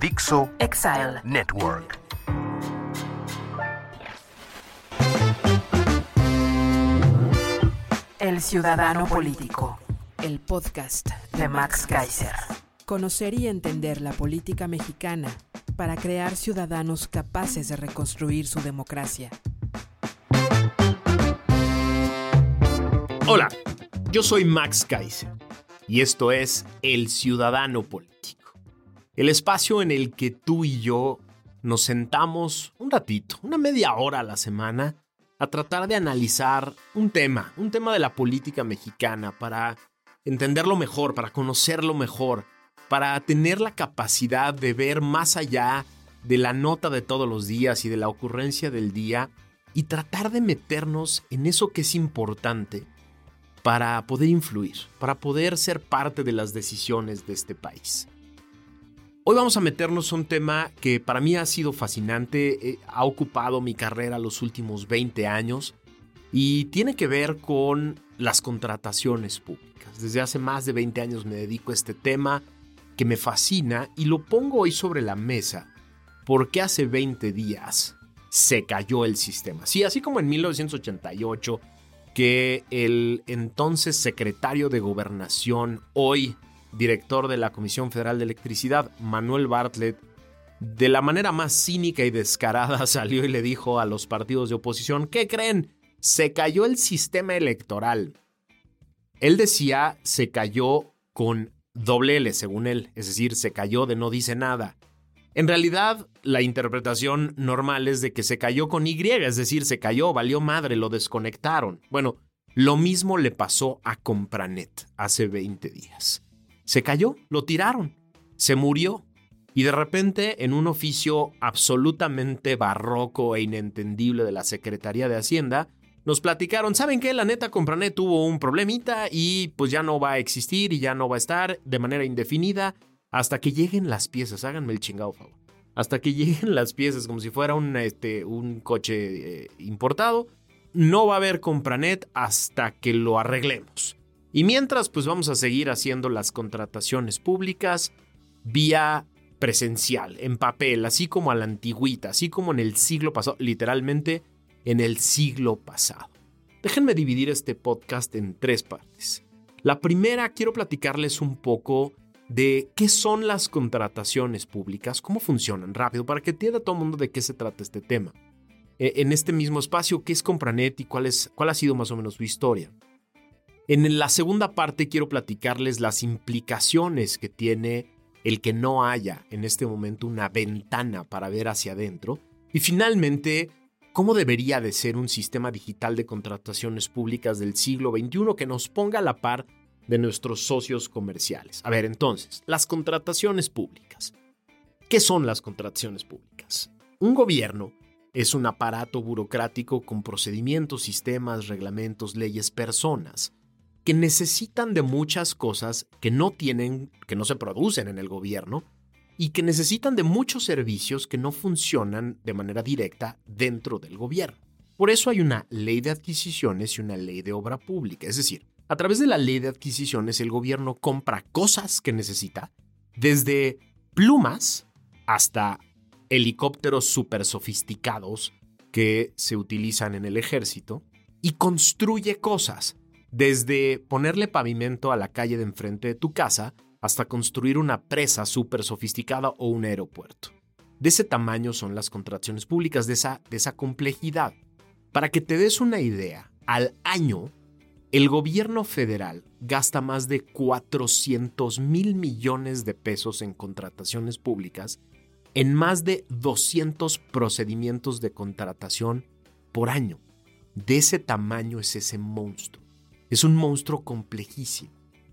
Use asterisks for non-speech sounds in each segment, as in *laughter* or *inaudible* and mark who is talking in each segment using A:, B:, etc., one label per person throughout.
A: Dixo
B: Exile.
A: Network.
B: El Ciudadano Político.
C: El podcast
B: De Max Kaiser.
C: Conocer y entender la política mexicana para crear ciudadanos capaces de reconstruir su democracia.
D: Hola, yo soy Max Kaiser y esto es El Ciudadano Político, el espacio en el que tú y yo nos sentamos un ratito, una media hora a la semana, a tratar de analizar un tema, un tema de la política mexicana para entenderlo mejor, para conocerlo mejor, para tener la capacidad de ver más allá de la nota de todos los días y de la ocurrencia del día y tratar de meternos en eso que es importante para poder influir, para poder ser parte de las decisiones de este país. Hoy vamos a meternos un tema que para mí ha sido fascinante, eh, ha ocupado mi carrera los últimos 20 años y tiene que ver con las contrataciones públicas. Desde hace más de 20 años me dedico a este tema que me fascina y lo pongo hoy sobre la mesa porque hace 20 días se cayó el sistema. Sí, así como en 1988 que el entonces secretario de gobernación, hoy director de la Comisión Federal de Electricidad, Manuel Bartlett, de la manera más cínica y descarada *laughs* salió y le dijo a los partidos de oposición, ¿qué creen? Se cayó el sistema electoral. Él decía, se cayó con doble L, según él, es decir, se cayó de no dice nada. En realidad, la interpretación normal es de que se cayó con Y, es decir, se cayó, valió madre, lo desconectaron. Bueno, lo mismo le pasó a Compranet hace 20 días. Se cayó, lo tiraron, se murió. Y de repente, en un oficio absolutamente barroco e inentendible de la Secretaría de Hacienda, nos platicaron, ¿saben qué? La neta Compranet tuvo un problemita y pues ya no va a existir y ya no va a estar de manera indefinida hasta que lleguen las piezas. Háganme el chingado favor. Hasta que lleguen las piezas como si fuera un, este, un coche eh, importado. No va a haber Compranet hasta que lo arreglemos. Y mientras, pues vamos a seguir haciendo las contrataciones públicas vía presencial, en papel, así como a la antigüita, así como en el siglo pasado, literalmente en el siglo pasado. Déjenme dividir este podcast en tres partes. La primera, quiero platicarles un poco de qué son las contrataciones públicas, cómo funcionan, rápido, para que entienda todo el mundo de qué se trata este tema. E, en este mismo espacio, qué es Compranet y cuál, es, cuál ha sido más o menos su historia. En la segunda parte quiero platicarles las implicaciones que tiene el que no haya en este momento una ventana para ver hacia adentro. Y finalmente, cómo debería de ser un sistema digital de contrataciones públicas del siglo XXI que nos ponga a la par de nuestros socios comerciales. A ver, entonces, las contrataciones públicas. ¿Qué son las contrataciones públicas? Un gobierno es un aparato burocrático con procedimientos, sistemas, reglamentos, leyes, personas que necesitan de muchas cosas que no tienen, que no se producen en el gobierno y que necesitan de muchos servicios que no funcionan de manera directa dentro del gobierno. Por eso hay una ley de adquisiciones y una ley de obra pública. Es decir, a través de la ley de adquisiciones el gobierno compra cosas que necesita, desde plumas hasta helicópteros súper sofisticados que se utilizan en el ejército, y construye cosas desde ponerle pavimento a la calle de enfrente de tu casa hasta construir una presa súper sofisticada o un aeropuerto. De ese tamaño son las contrataciones públicas, de esa, de esa complejidad. Para que te des una idea, al año, el gobierno federal gasta más de 400 mil millones de pesos en contrataciones públicas en más de 200 procedimientos de contratación por año. De ese tamaño es ese monstruo. Es un monstruo complejísimo.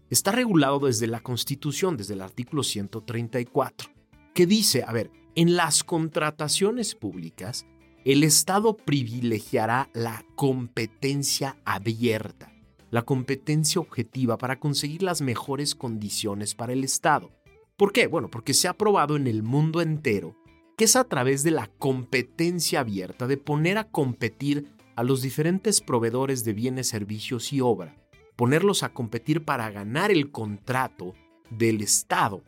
D: está regulado desde la Constitución, desde el artículo 134, que dice, a ver, en las contrataciones públicas, el Estado privilegiará la competencia abierta, la competencia objetiva para conseguir las mejores condiciones para el Estado. ¿Por qué? Bueno, porque se ha probado en el mundo entero que es a través de la competencia abierta, de poner a competir a los diferentes proveedores de bienes, servicios y obra, ponerlos a competir para ganar el contrato del Estado.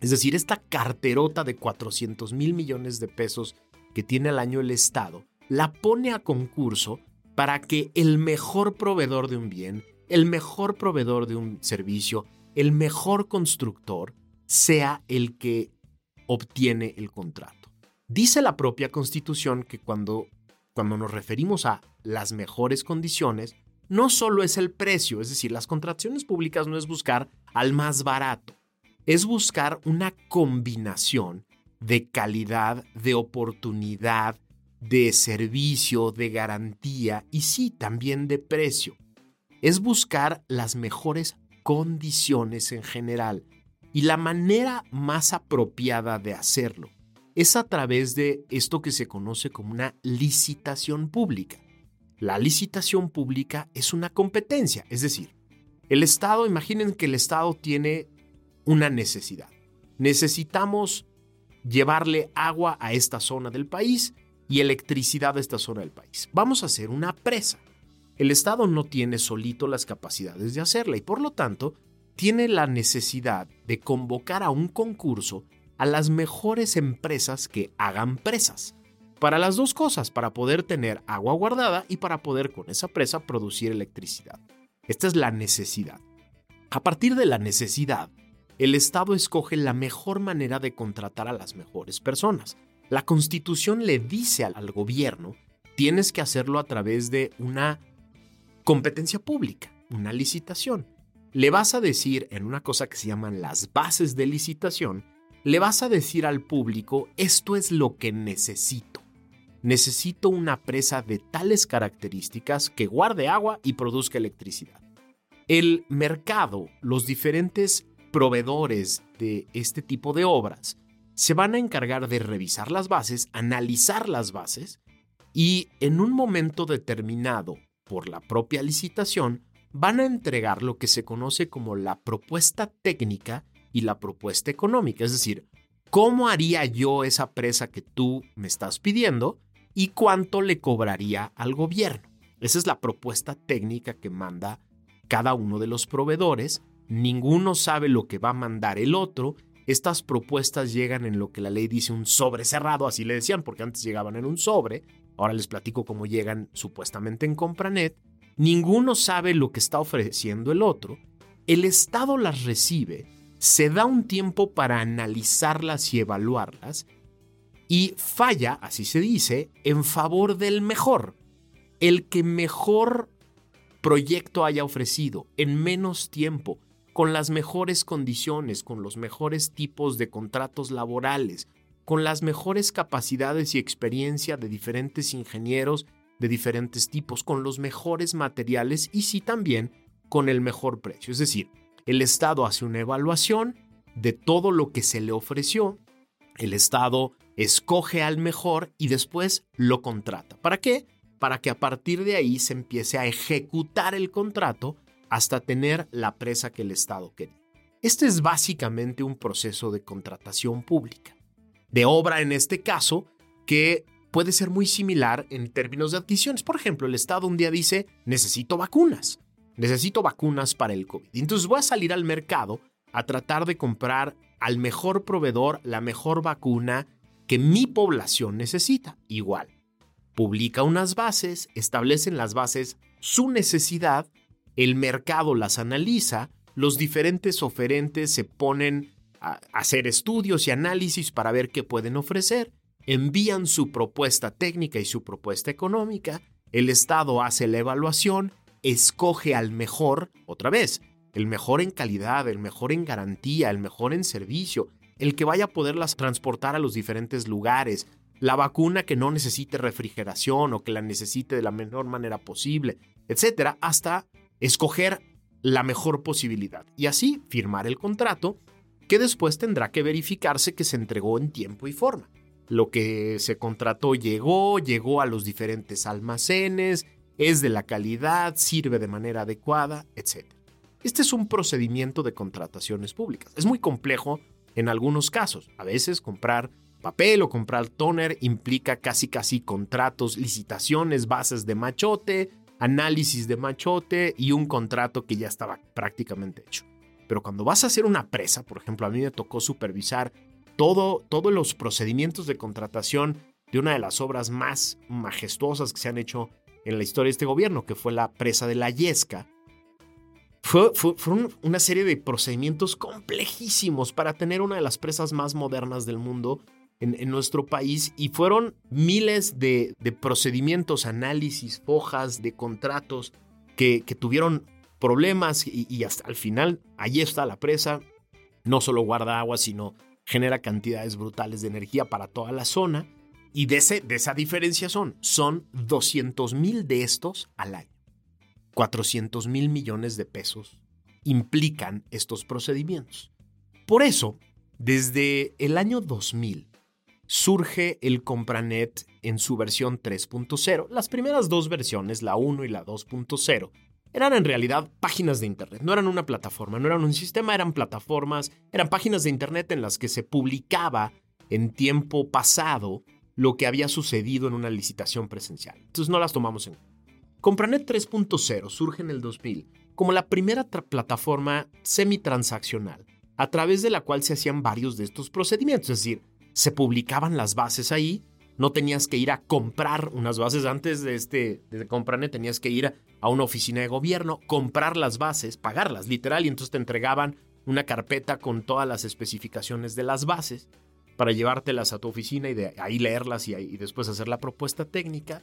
D: Es decir, esta carterota de 400 mil millones de pesos que tiene al año el Estado, la pone a concurso para que el mejor proveedor de un bien, el mejor proveedor de un servicio, el mejor constructor, sea el que obtiene el contrato. Dice la propia Constitución que cuando cuando nos referimos a las mejores condiciones, no solo es el precio, es decir, las contrataciones públicas no es buscar al más barato, es buscar una combinación de calidad, de oportunidad, de servicio, de garantía y sí, también de precio. Es buscar las mejores condiciones en general y la manera más apropiada de hacerlo es a través de esto que se conoce como una licitación pública. La licitación pública es una competencia, es decir, el Estado, imaginen que el Estado tiene una necesidad. Necesitamos llevarle agua a esta zona del país y electricidad a esta zona del país. Vamos a hacer una presa. El Estado no tiene solito las capacidades de hacerla y por lo tanto tiene la necesidad de convocar a un concurso a las mejores empresas que hagan presas. Para las dos cosas, para poder tener agua guardada y para poder con esa presa producir electricidad. Esta es la necesidad. A partir de la necesidad, el Estado escoge la mejor manera de contratar a las mejores personas. La Constitución le dice al gobierno, tienes que hacerlo a través de una competencia pública, una licitación. Le vas a decir en una cosa que se llaman las bases de licitación, le vas a decir al público, esto es lo que necesito. Necesito una presa de tales características que guarde agua y produzca electricidad. El mercado, los diferentes proveedores de este tipo de obras, se van a encargar de revisar las bases, analizar las bases y en un momento determinado por la propia licitación van a entregar lo que se conoce como la propuesta técnica y la propuesta económica. Es decir, ¿cómo haría yo esa presa que tú me estás pidiendo y cuánto le cobraría al gobierno? Esa es la propuesta técnica que manda cada uno de los proveedores. Ninguno sabe lo que va a mandar el otro. Estas propuestas llegan en lo que la ley dice un sobre cerrado, así le decían, porque antes llegaban en un sobre. Ahora les platico cómo llegan supuestamente en Compranet. Ninguno sabe lo que está ofreciendo el otro. El Estado las recibe se da un tiempo para analizarlas y evaluarlas y falla, así se dice, en favor del mejor. El que mejor proyecto haya ofrecido en menos tiempo, con las mejores condiciones, con los mejores tipos de contratos laborales, con las mejores capacidades y experiencia de diferentes ingenieros de diferentes tipos, con los mejores materiales y sí también con el mejor precio. Es decir, el Estado hace una evaluación de todo lo que se le ofreció, el Estado escoge al mejor y después lo contrata. ¿Para qué? Para que a partir de ahí se empiece a ejecutar el contrato hasta tener la presa que el Estado quería. Este es básicamente un proceso de contratación pública, de obra en este caso, que puede ser muy similar en términos de adquisiciones. Por ejemplo, el Estado un día dice, necesito vacunas necesito vacunas para el COVID. Entonces voy a salir al mercado a tratar de comprar al mejor proveedor la mejor vacuna que mi población necesita. Igual, publica unas bases, establecen las bases su necesidad, el mercado las analiza, los diferentes oferentes se ponen a hacer estudios y análisis para ver qué pueden ofrecer, envían su propuesta técnica y su propuesta económica, el Estado hace la evaluación, escoge al mejor, otra vez, el mejor en calidad, el mejor en garantía, el mejor en servicio, el que vaya a poderlas transportar a los diferentes lugares, la vacuna que no necesite refrigeración o que la necesite de la mejor manera posible, etcétera, hasta escoger la mejor posibilidad y así firmar el contrato que después tendrá que verificarse que se entregó en tiempo y forma. Lo que se contrató llegó, llegó a los diferentes almacenes, es de la calidad, sirve de manera adecuada, etc. Este es un procedimiento de contrataciones públicas. Es muy complejo en algunos casos. A veces comprar papel o comprar toner implica casi casi contratos, licitaciones, bases de machote, análisis de machote y un contrato que ya estaba prácticamente hecho. Pero cuando vas a hacer una presa, por ejemplo, a mí me tocó supervisar todo, todos los procedimientos de contratación de una de las obras más majestuosas que se han hecho en la historia de este gobierno, que fue la presa de la Yesca. Fue, fueron una serie de procedimientos complejísimos para tener una de las presas más modernas del mundo en, nuestro país y fueron miles de, procedimientos, análisis, hojas de contratos que, tuvieron problemas y, hasta al final ahí está la presa. No solo guarda agua, sino genera cantidades brutales de energía para toda la zona. Y de, esa diferencia son, son 200 mil de estos al año. 400 mil millones de pesos implican estos procedimientos. Por eso, desde el año 2000, surge el Compranet en su versión 3.0. Las primeras dos versiones, la 1 y la 2.0, eran en realidad páginas de Internet, no eran una plataforma, no eran un sistema, eran plataformas, eran páginas de Internet en las que se publicaba en tiempo pasado lo que había sucedido en una licitación presencial. Entonces no las tomamos en Compranet 3.0 surge en el 2000 como la primera plataforma semi-transaccional a través de la cual se hacían varios de estos procedimientos, es decir, se publicaban las bases ahí. No tenías que ir a comprar unas bases antes de este de Compranet, tenías que ir a una oficina de gobierno, comprar las bases, pagarlas literal y entonces te entregaban una carpeta con todas las especificaciones de las bases para llevártelas a tu oficina y de ahí leerlas y, después hacer la propuesta técnica.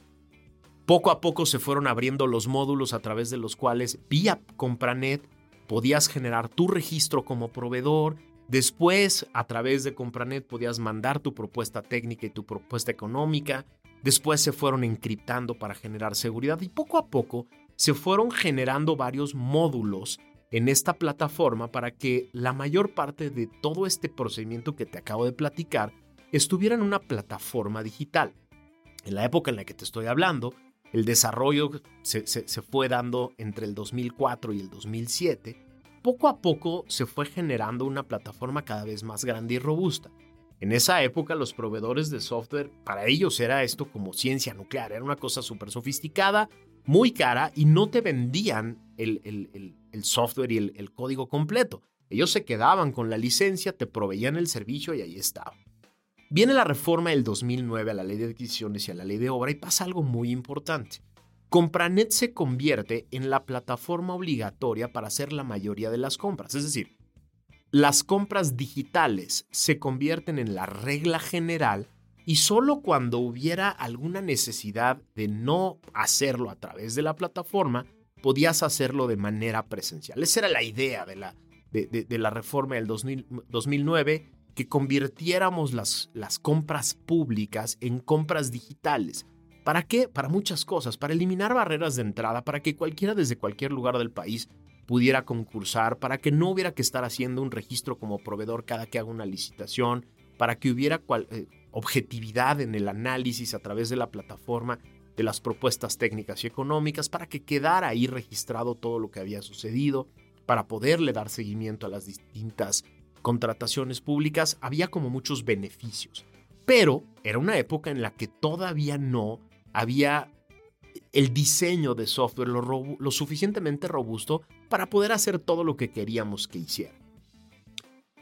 D: Poco a poco se fueron abriendo los módulos a través de los cuales vía Compranet podías generar tu registro como proveedor, Después, a través de Compranet, podías mandar tu propuesta técnica y tu propuesta económica. Después se fueron encriptando para generar seguridad y poco a poco se fueron generando varios módulos en esta plataforma para que la mayor parte de todo este procedimiento que te acabo de platicar estuviera en una plataforma digital. En la época en la que te estoy hablando, el desarrollo se, se fue dando entre el 2004 y el 2007 poco a poco se fue generando una plataforma cada vez más grande y robusta. En esa época los proveedores de software, para ellos era esto como ciencia nuclear, era una cosa súper sofisticada, muy cara y no te vendían el, software y el, código completo. Ellos se quedaban con la licencia, te proveían el servicio y ahí estaba. Viene la reforma del 2009 a la ley de adquisiciones y a la ley de obra y pasa algo muy importante. Compranet se convierte en la plataforma obligatoria para hacer la mayoría de las compras. Es decir, las compras digitales se convierten en la regla general y solo cuando hubiera alguna necesidad de no hacerlo a través de la plataforma, podías hacerlo de manera presencial. Esa era la idea de la, de, la reforma del 2009, que convirtiéramos las, las compras públicas en compras digitales ¿Para qué? Para muchas cosas, para eliminar barreras de entrada, para que cualquiera desde cualquier lugar del país pudiera concursar, para que no hubiera que estar haciendo un registro como proveedor cada que haga una licitación, para que hubiera eh, objetividad en el análisis a través de la plataforma de las propuestas técnicas y económicas, para que quedara ahí registrado todo lo que había sucedido, para poderle dar seguimiento a las distintas contrataciones públicas, había como muchos beneficios. Pero era una época en la que todavía no había el diseño de software lo, suficientemente robusto para poder hacer todo lo que queríamos que hiciera.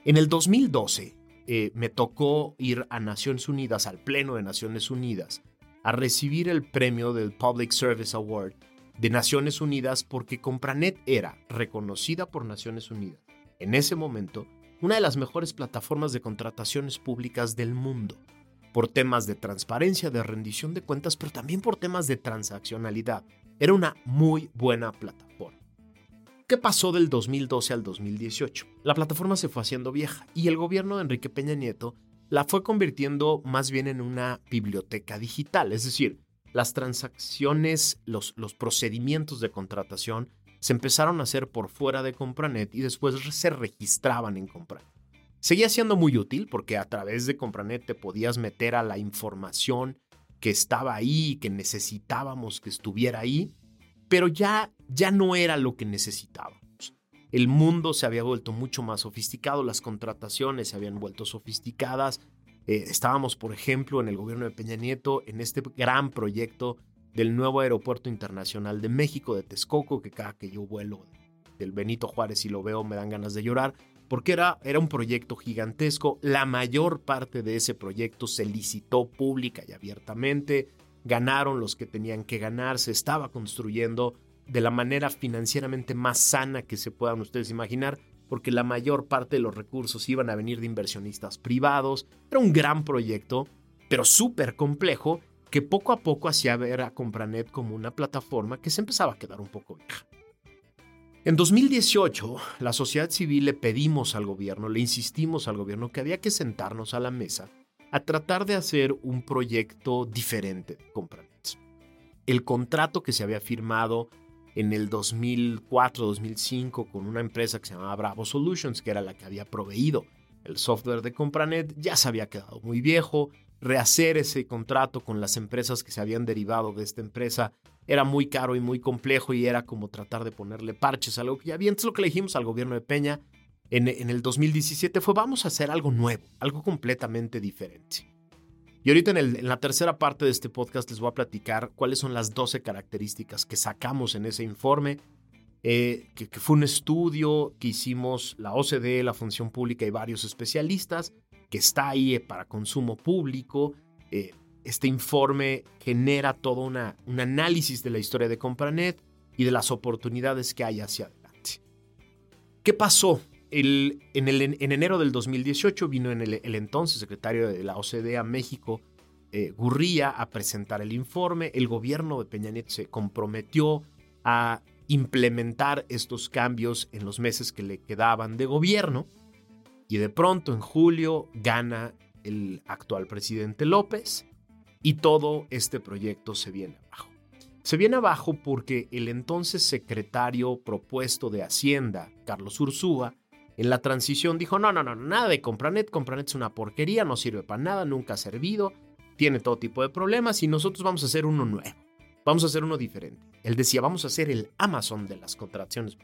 D: En el 2012 eh, me tocó ir a Naciones Unidas, al Pleno de Naciones Unidas, a recibir el premio del Public Service Award de Naciones Unidas porque Compranet era reconocida por Naciones Unidas en ese momento una de las mejores plataformas de contrataciones públicas del mundo por temas de transparencia, de rendición de cuentas, pero también por temas de transaccionalidad. Era una muy buena plataforma. ¿Qué pasó del 2012 al 2018? La plataforma se fue haciendo vieja y el gobierno de Enrique Peña Nieto la fue convirtiendo más bien en una biblioteca digital, es decir, las transacciones, los, procedimientos de contratación se empezaron a hacer por fuera de Compranet y después se registraban en Compranet. Seguía siendo muy útil porque a través de Compranet te podías meter a la información que estaba ahí, que necesitábamos que estuviera ahí, pero ya, ya no era lo que necesitábamos. El mundo se había vuelto mucho más sofisticado, las contrataciones se habían vuelto sofisticadas. Eh, estábamos, por ejemplo, en el gobierno de Peña Nieto en este gran proyecto del nuevo aeropuerto internacional de México, de Texcoco, que cada que yo vuelo del Benito Juárez y lo veo me dan ganas de llorar, porque era, era un proyecto gigantesco. La mayor parte de ese proyecto se licitó pública y abiertamente, ganaron los que tenían que ganar, se estaba construyendo de la manera financieramente más sana que se puedan ustedes imaginar, porque la mayor parte de los recursos iban a venir de inversionistas privados. Era un gran proyecto, pero súper complejo que poco a poco hacía ver a Compranet como una plataforma que se empezaba a quedar un poco vieja. En 2018, la sociedad civil le pedimos al gobierno, le insistimos al gobierno que había que sentarnos a la mesa a tratar de hacer un proyecto diferente de Compranet. El contrato que se había firmado en el 2004-2005 con una empresa que se llamaba Bravo Solutions, que era la que había proveído el software de Compranet, ya se había quedado muy viejo, rehacer ese contrato con las empresas que se habían derivado de esta empresa era muy caro y muy complejo y era como tratar de ponerle parches a algo que ya había. Entonces lo que le al gobierno de Peña en, el 2017 fue vamos a hacer algo nuevo, algo completamente diferente. Y ahorita en, en, la tercera parte de este podcast les voy a platicar cuáles son las 12 características que sacamos en ese informe, eh, que, que, fue un estudio que hicimos la OCDE, la Función Pública y varios especialistas que está ahí eh, para consumo público. Eh, este informe genera todo una, un análisis de la historia de Compranet y de las oportunidades que hay hacia adelante. ¿Qué pasó? El, en, el, en, enero del 2018 vino en el, entonces secretario de la OCDE a México, eh, Gurría, a presentar el informe. El gobierno de Peña Nieto se comprometió a implementar estos cambios en los meses que le quedaban de gobierno. Y de pronto, en julio, gana el actual presidente López y todo este proyecto se viene abajo. Se viene abajo porque el entonces secretario propuesto de Hacienda, Carlos Ursúa, en la transición dijo, no, no, no, nada de Compranet, Compranet es una porquería, no sirve para nada, nunca ha servido, tiene todo tipo de problemas y nosotros vamos a hacer uno nuevo, vamos a hacer uno diferente. Él decía, vamos a hacer el Amazon de las contrataciones.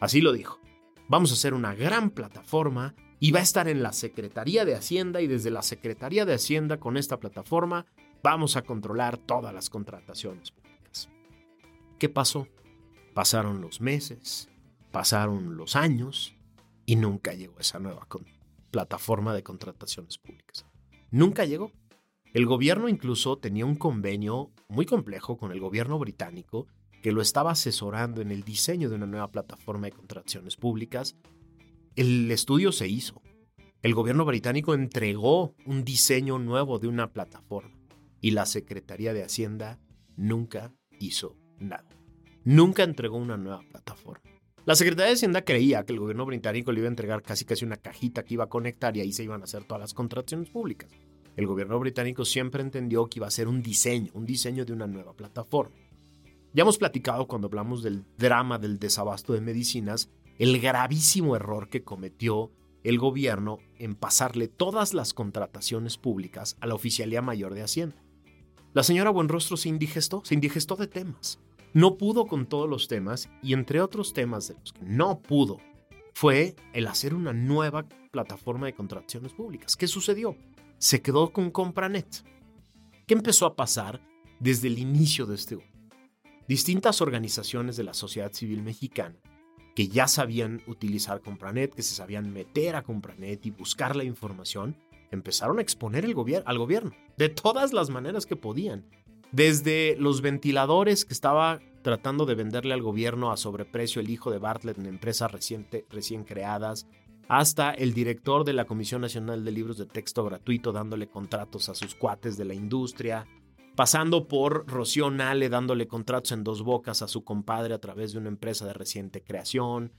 D: Así lo dijo, vamos a hacer una gran plataforma y va a estar en la Secretaría de Hacienda y desde la Secretaría de Hacienda con esta plataforma vamos a controlar todas las contrataciones públicas. ¿Qué pasó? Pasaron los meses, pasaron los años y nunca llegó esa nueva plataforma de contrataciones públicas. Nunca llegó. El gobierno incluso tenía un convenio muy complejo con el gobierno británico que lo estaba asesorando en el diseño de una nueva plataforma de contrataciones públicas el estudio se hizo. El gobierno británico entregó un diseño nuevo de una plataforma y la Secretaría de Hacienda nunca hizo nada. Nunca entregó una nueva plataforma. La Secretaría de Hacienda creía que el gobierno británico le iba a entregar casi casi una cajita que iba a conectar y ahí se iban a hacer todas las contrataciones públicas. El gobierno británico siempre entendió que iba a ser un diseño, un diseño de una nueva plataforma. Ya hemos platicado cuando hablamos del drama del desabasto de medicinas el gravísimo error que cometió el gobierno en pasarle todas las contrataciones públicas a la Oficialía Mayor de Hacienda. La señora Buenrostro se indigestó, se indigestó de temas. No pudo con todos los temas y entre otros temas de los que no pudo fue el hacer una nueva plataforma de contrataciones públicas. ¿Qué sucedió? Se quedó con Compranet. ¿Qué empezó a pasar desde el inicio de este Distintas organizaciones de la sociedad civil mexicana que ya sabían utilizar Compranet, que se sabían meter a Compranet y buscar la información, empezaron a exponer el al gobierno de todas las maneras que podían. Desde los ventiladores que estaba tratando de venderle al gobierno a sobreprecio el hijo de Bartlett en empresas reciente, recién creadas, hasta el director de la Comisión Nacional de Libros de Texto Gratuito dándole contratos a sus cuates de la industria, pasando por Rocío Nale dándole contratos en dos bocas a su compadre a través de una empresa de reciente creación,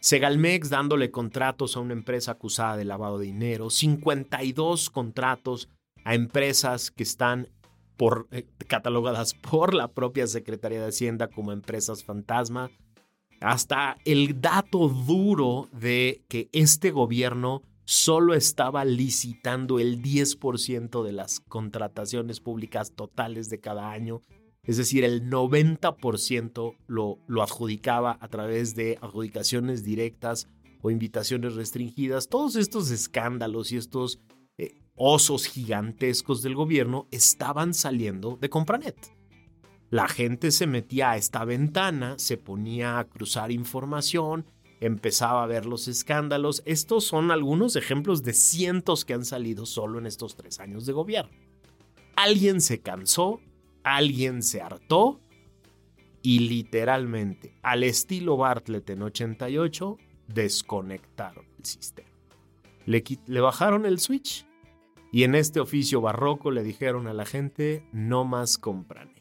D: Segalmex dándole contratos a una empresa acusada de lavado de dinero, 52 contratos a empresas que están por, eh, catalogadas *laughs* por la propia Secretaría de Hacienda como empresas fantasma. hasta el dato duro de que este gobierno solo estaba licitando el 10% de las contrataciones públicas totales de cada año. Es decir, el 90% lo, lo adjudicaba a través de adjudicaciones directas o invitaciones restringidas. Todos estos escándalos y estos osos gigantescos del gobierno estaban saliendo de Compranet. La gente se metía a esta ventana, se ponía a cruzar información, empezaba a ver los escándalos. Estos son algunos ejemplos de cientos que han salido solo en estos tres años de gobierno. Alguien se cansó, alguien se hartó y literalmente, al estilo Bartlett en 88, desconectaron el sistema. Le, le bajaron el switch y en este oficio barroco le dijeron a la gente, no más compranet.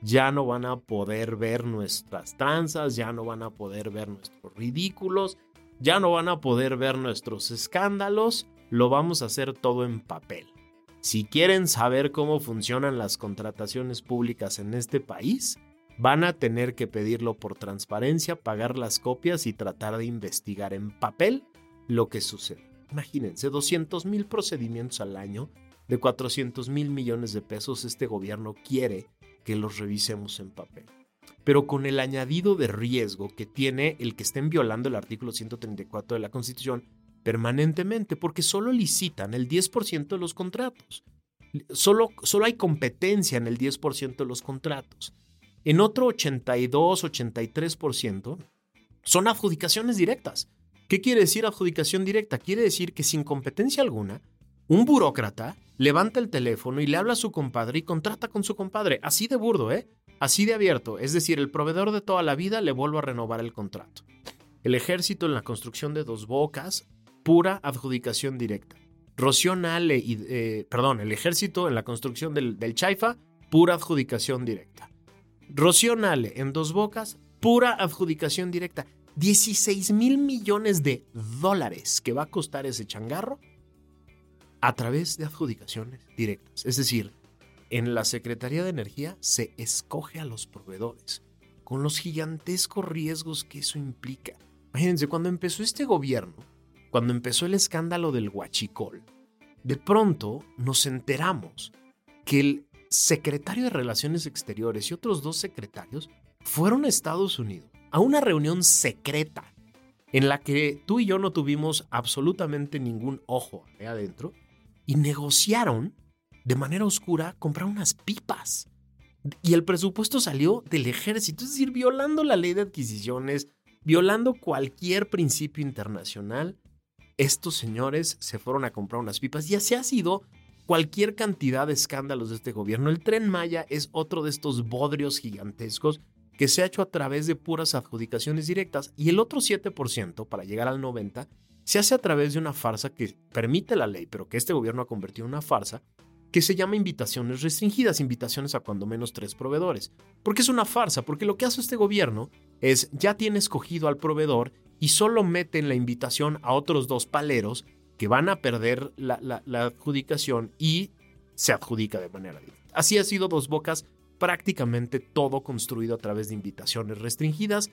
D: Ya no van a poder ver nuestras tranzas, ya no van a poder ver nuestros ridículos, ya no van a poder ver nuestros escándalos, lo vamos a hacer todo en papel. Si quieren saber cómo funcionan las contrataciones públicas en este país, van a tener que pedirlo por transparencia, pagar las copias y tratar de investigar en papel lo que sucede. Imagínense, 200 mil procedimientos al año, de 400 mil millones de pesos, este gobierno quiere que los revisemos en papel. Pero con el añadido de riesgo que tiene el que estén violando el artículo 134 de la Constitución permanentemente, porque solo licitan el 10% de los contratos. Solo, solo hay competencia en el 10% de los contratos. En otro 82, 83% son adjudicaciones directas. ¿Qué quiere decir adjudicación directa? Quiere decir que sin competencia alguna, un burócrata levanta el teléfono y le habla a su compadre y contrata con su compadre. Así de burdo, ¿eh? Así de abierto. Es decir, el proveedor de toda la vida le vuelve a renovar el contrato. El ejército en la construcción de dos bocas, pura adjudicación directa. Rocío Nale y, eh, perdón, el ejército en la construcción del, del Chaifa, pura adjudicación directa. Rocío Nale en dos bocas, pura adjudicación directa. 16 mil millones de dólares que va a costar ese changarro a través de adjudicaciones directas. Es decir, en la Secretaría de Energía se escoge a los proveedores, con los gigantescos riesgos que eso implica. Imagínense, cuando empezó este gobierno, cuando empezó el escándalo del huachicol, de pronto nos enteramos que el secretario de Relaciones Exteriores y otros dos secretarios fueron a Estados Unidos a una reunión secreta en la que tú y yo no tuvimos absolutamente ningún ojo adentro y negociaron de manera oscura comprar unas pipas. Y el presupuesto salió del ejército, es decir, violando la ley de adquisiciones, violando cualquier principio internacional. Estos señores se fueron a comprar unas pipas y así ha sido cualquier cantidad de escándalos de este gobierno. El tren Maya es otro de estos bodrios gigantescos que se ha hecho a través de puras adjudicaciones directas y el otro 7%, para llegar al 90%, se hace a través de una farsa que permite la ley, pero que este gobierno ha convertido en una farsa, que se llama invitaciones restringidas, invitaciones a cuando menos tres proveedores. ¿Por qué es una farsa? Porque lo que hace este gobierno es ya tiene escogido al proveedor y solo mete en la invitación a otros dos paleros que van a perder la, la adjudicación y se adjudica de manera directa. Así ha sido Dos Bocas prácticamente todo construido a través de invitaciones restringidas.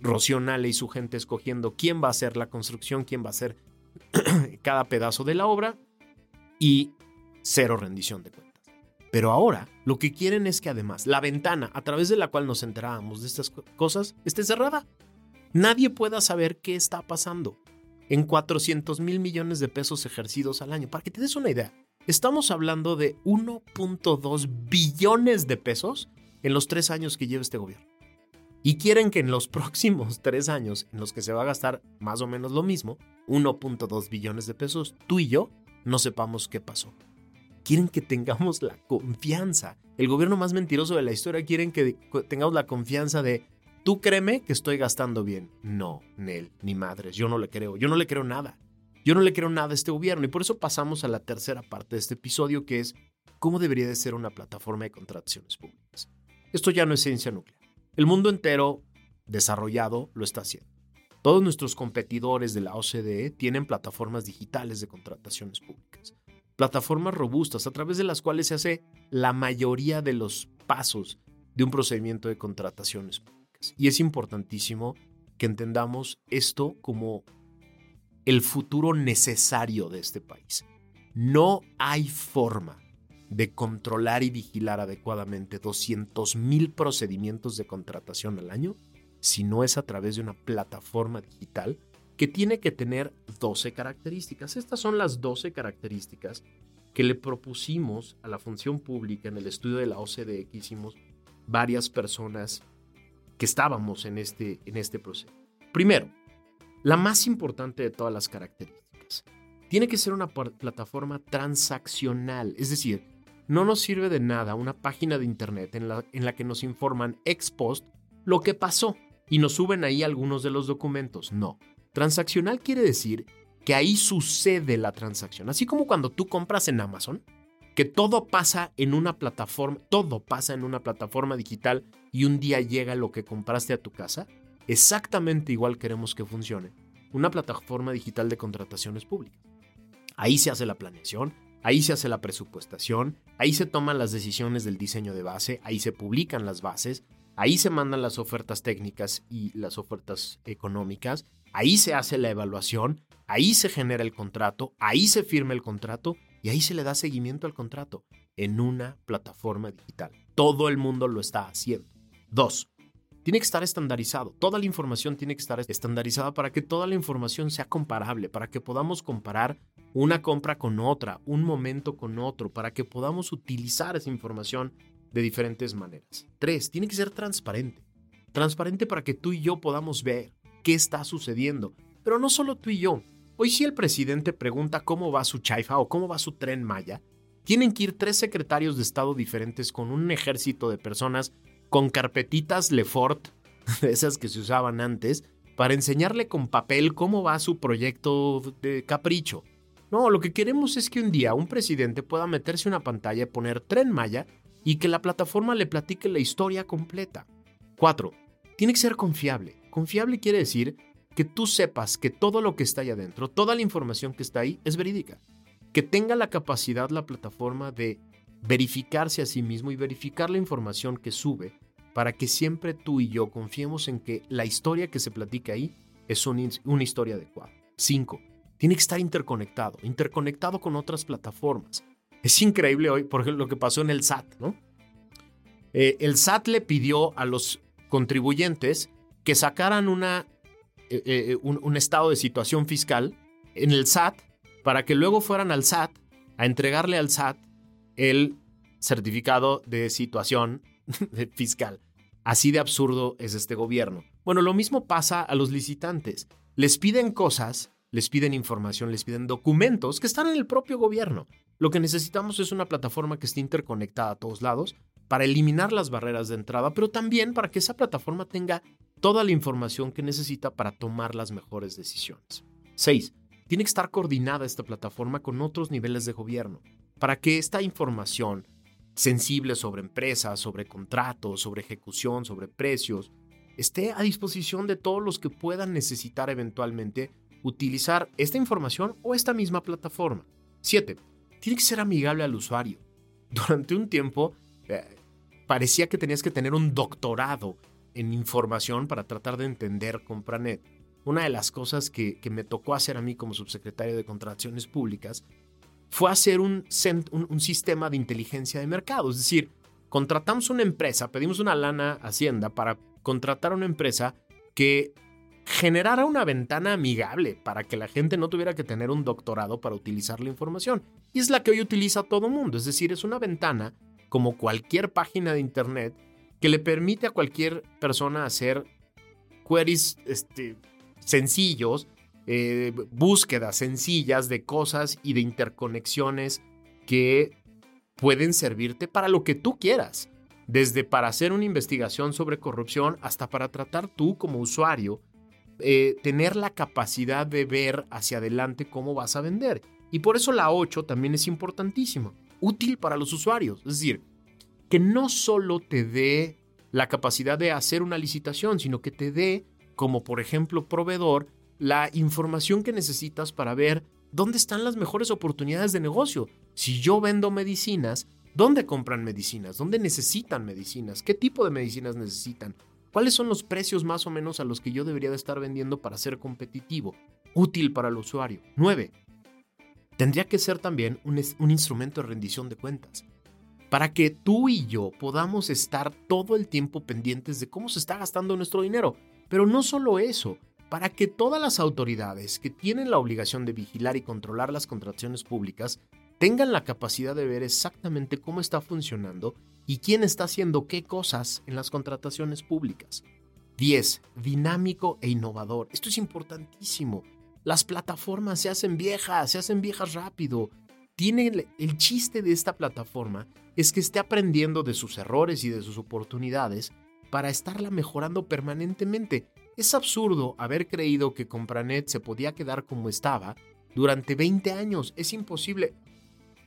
D: Rocío Nale y su gente escogiendo quién va a hacer la construcción, quién va a hacer *clears throat* cada pedazo de la obra y cero rendición de cuentas. Pero ahora lo que quieren es que además la ventana a través de la cual nos enterábamos de estas cosas esté cerrada. Nadie pueda saber qué está pasando en 400 mil millones de pesos ejercidos al año. Para que te des una idea, Estamos hablando de 1.2 billones de pesos en los tres años que lleva este gobierno. Y quieren que en los *laughs* próximos tres años, en los que se va a gastar más o menos lo mismo, 1.2 billones de pesos, tú y yo no sepamos qué pasó. Quieren que tengamos la confianza. El gobierno más mentiroso de la historia quieren que tengamos la confianza de, tú créeme que estoy gastando bien. No, Nel, ni madres, yo no le creo, yo no le creo nada. Yo no le creo nada a este gobierno y por eso pasamos a la tercera parte de este episodio que es cómo debería de ser una plataforma de contrataciones públicas. Esto ya no es ciencia nuclear. El mundo entero desarrollado lo está haciendo. Todos nuestros competidores de la OCDE tienen plataformas digitales de contrataciones públicas. Plataformas robustas a través de las cuales se hace la mayoría de los pasos de un procedimiento de contrataciones públicas. Y es importantísimo que entendamos esto como el futuro necesario de este país. No hay forma de controlar y vigilar adecuadamente 200 mil procedimientos de contratación al año si no es a través de una plataforma digital que tiene que tener 12 características. Estas son las 12 características que le propusimos a la función pública en el estudio de la OCDE que hicimos varias personas que estábamos en este, en este proceso. Primero, la más importante de todas las características. Tiene que ser una plataforma transaccional, es decir, no nos sirve de nada una página de internet en la, en la que nos informan ex post lo que pasó y nos suben ahí algunos de los documentos. No. Transaccional quiere decir que ahí sucede la transacción. Así como cuando tú compras en Amazon, que todo pasa en una plataforma, todo pasa en una plataforma digital y un día llega lo que compraste a tu casa, exactamente igual queremos que funcione una plataforma digital de contrataciones públicas. Ahí se hace la planeación, ahí se hace la presupuestación, ahí se toman las decisiones del diseño de base, ahí se publican las bases, ahí se mandan las ofertas técnicas y las ofertas económicas, ahí se hace la evaluación, ahí se genera el contrato, ahí se firma el contrato y ahí se le da seguimiento al contrato en una plataforma digital. Todo el mundo lo está haciendo. Dos, tiene que estar estandarizado. Toda la información tiene que estar estandarizada para que toda la información sea comparable, para que podamos comparar una compra con otra, un momento con otro, para que podamos utilizar esa información de diferentes maneras. Tres, tiene que ser transparente. Transparente para que tú y yo podamos ver qué está sucediendo. Pero no solo tú y yo. Hoy si el presidente pregunta cómo va su chaifa o cómo va su tren Maya, tienen que ir tres secretarios de Estado diferentes con un ejército de personas con carpetitas Lefort, *laughs* esas que se usaban antes, para enseñarle con papel cómo va su proyecto de capricho. No, lo que queremos es que un día un presidente pueda meterse una pantalla, poner tren Maya y que la plataforma le platique la historia completa. 4. Tiene que ser confiable. Confiable quiere decir que tú sepas que todo lo que está ahí adentro, toda la información que está ahí es verídica. Que tenga la capacidad la plataforma de verificarse a sí mismo y verificar la información que sube para que siempre tú y yo confiemos en que la historia que se platica ahí es una historia adecuada. 5. Tiene que estar interconectado, interconectado con otras plataformas. Es increíble hoy, por ejemplo, lo que pasó en el SAT, ¿no? Eh, el SAT le pidió a los contribuyentes que sacaran una, eh, eh, un, estado de situación fiscal en el SAT para que luego fueran al SAT a entregarle al SAT el certificado de situación *laughs* fiscal. Así de absurdo es este gobierno. Bueno, lo mismo pasa a los licitantes. Les piden cosas, les piden información, les piden documentos que están en el propio gobierno. Lo que necesitamos es una plataforma que esté interconectada a todos lados para eliminar las barreras de entrada, pero también para que esa plataforma tenga toda la información que necesita para tomar las mejores decisiones. 6. Tiene que estar coordinada esta plataforma con otros niveles de gobierno para que esta información sensible sobre empresas, sobre contratos, sobre ejecución, sobre precios, esté a disposición de todos los que puedan necesitar eventualmente utilizar esta información o esta misma plataforma. 7. Tiene que ser amigable al usuario. *laughs* Durante un tiempo eh, parecía que tenías que tener un doctorado en información para tratar de entender Compranet. Una de las cosas que, que me tocó hacer a mí como subsecretario de Contrataciones Públicas fue hacer un, un, sistema de inteligencia de mercado. Es decir, contratamos una empresa, pedimos una lana Hacienda para contratar a una empresa que generara una ventana amigable para que la gente no tuviera que tener un doctorado para utilizar la información. Y es la que hoy utiliza todo el mundo. Es decir, es una ventana como cualquier página de Internet que le permite a cualquier persona hacer queries este, sencillos eh, búsquedas sencillas de cosas y de interconexiones que pueden servirte para lo que tú quieras. Desde para hacer una investigación sobre corrupción hasta para tratar tú como usuario, eh, tener la capacidad de ver hacia adelante cómo vas a vender. Y por eso la 8 también es importantísima, útil para los usuarios. Es decir, que no solo te dé la capacidad de hacer una licitación, sino que te dé, como por ejemplo proveedor, la información que necesitas para ver dónde están las mejores oportunidades de negocio. Si yo vendo medicinas, ¿dónde compran medicinas? ¿Dónde necesitan medicinas? ¿Qué tipo de medicinas necesitan? ¿Cuáles son los precios más o menos a los que yo debería de estar vendiendo para ser competitivo, útil para el usuario? 9. Tendría que ser también un, un instrumento de rendición de cuentas para que tú y yo podamos estar todo el tiempo pendientes de cómo se está gastando nuestro dinero. Pero no solo eso, para que todas las autoridades que tienen la obligación de vigilar y controlar las contrataciones públicas tengan la capacidad de ver exactamente cómo está funcionando y quién está haciendo qué cosas en las contrataciones públicas. 10. Dinámico e innovador. Esto es importantísimo. Las plataformas se hacen viejas, se hacen viejas rápido. Tiene el, el chiste de esta plataforma es que esté aprendiendo de sus errores y de sus oportunidades para estarla mejorando permanentemente. Es absurdo haber creído que Compranet se podía quedar como estaba durante 20 años. Es imposible.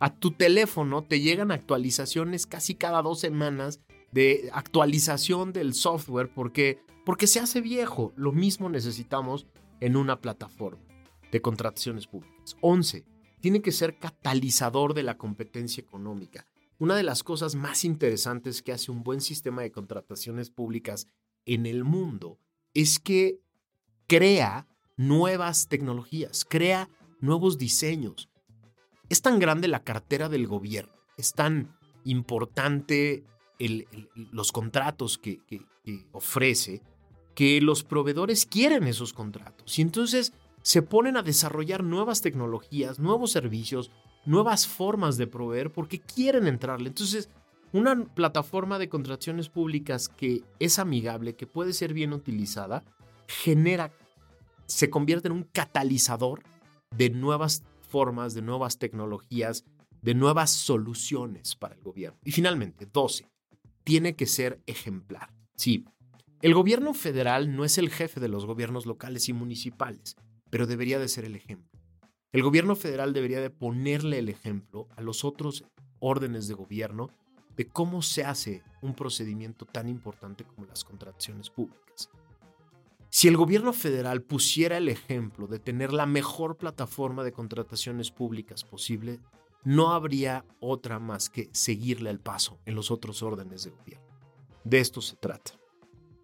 D: A tu teléfono te llegan actualizaciones casi cada dos semanas de actualización del software porque, porque se hace viejo. Lo mismo necesitamos en una plataforma de contrataciones públicas. 11. Tiene que ser catalizador de la competencia económica. Una de las cosas más interesantes que hace un buen sistema de contrataciones públicas en el mundo es que crea nuevas tecnologías, crea nuevos diseños. Es tan grande la cartera del gobierno, es tan importante los contratos que, ofrece, que los proveedores quieren esos contratos. Y entonces se ponen a desarrollar nuevas tecnologías, nuevos servicios, nuevas formas de proveer porque quieren entrarle. Entonces, una plataforma de contrataciones públicas que es amigable, que puede ser bien utilizada, genera, se convierte en un catalizador de nuevas formas, de nuevas tecnologías, de nuevas soluciones para el gobierno. Y finalmente, 12, tiene que ser ejemplar. Sí, el gobierno federal no es el jefe de los gobiernos locales y municipales, pero debería de ser el ejemplo. El gobierno federal debería de ponerle el ejemplo a los otros órdenes de gobierno de cómo se hace un procedimiento tan importante como las contrataciones públicas. Si el gobierno federal pusiera el ejemplo de tener la mejor plataforma de contrataciones públicas posible, no habría otra más que seguirle el paso en los otros órdenes de gobierno. De esto se trata.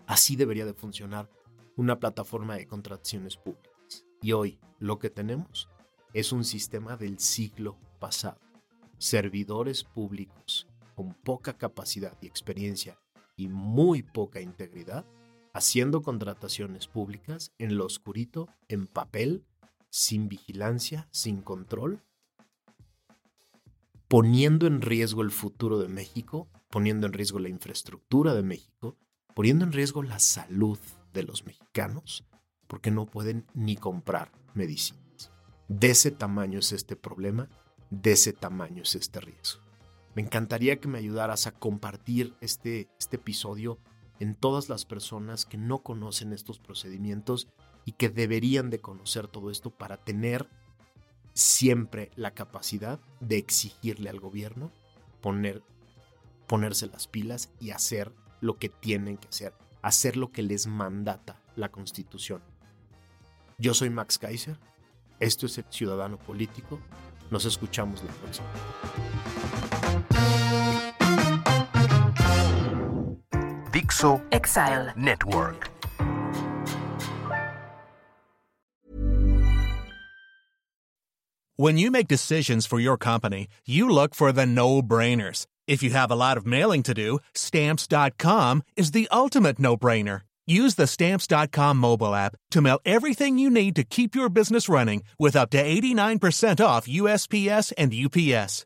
D: Así debería de funcionar una plataforma de contrataciones públicas. Y hoy lo que tenemos es un sistema del siglo pasado. Servidores públicos con poca capacidad y experiencia y muy poca integridad, haciendo contrataciones públicas en lo oscurito, en papel, sin vigilancia, sin control, poniendo en riesgo el futuro de México, poniendo en riesgo la infraestructura de México, poniendo en riesgo la salud de los mexicanos, porque no pueden ni comprar medicina. De ese tamaño es este problema, de ese tamaño es este riesgo. Me encantaría que me ayudaras a compartir este, este episodio en todas las personas que no conocen estos procedimientos y que deberían de conocer todo esto para tener siempre la capacidad de exigirle al gobierno poner, ponerse las pilas y hacer lo que tienen que hacer, hacer lo que les mandata la Constitución. Yo soy Max Kaiser esto es el Ciudadano Político. Nos escuchamos la próxima.
A: Dixo
B: Exile.
A: Network.
E: When you make decisions for your company, you look for the no-brainers. If you have a lot of mailing to do, stamps.com is the ultimate no-brainer. Use the Stamps.com mobile app to mail everything you need to keep your business running with up to 89% off USPS and UPS.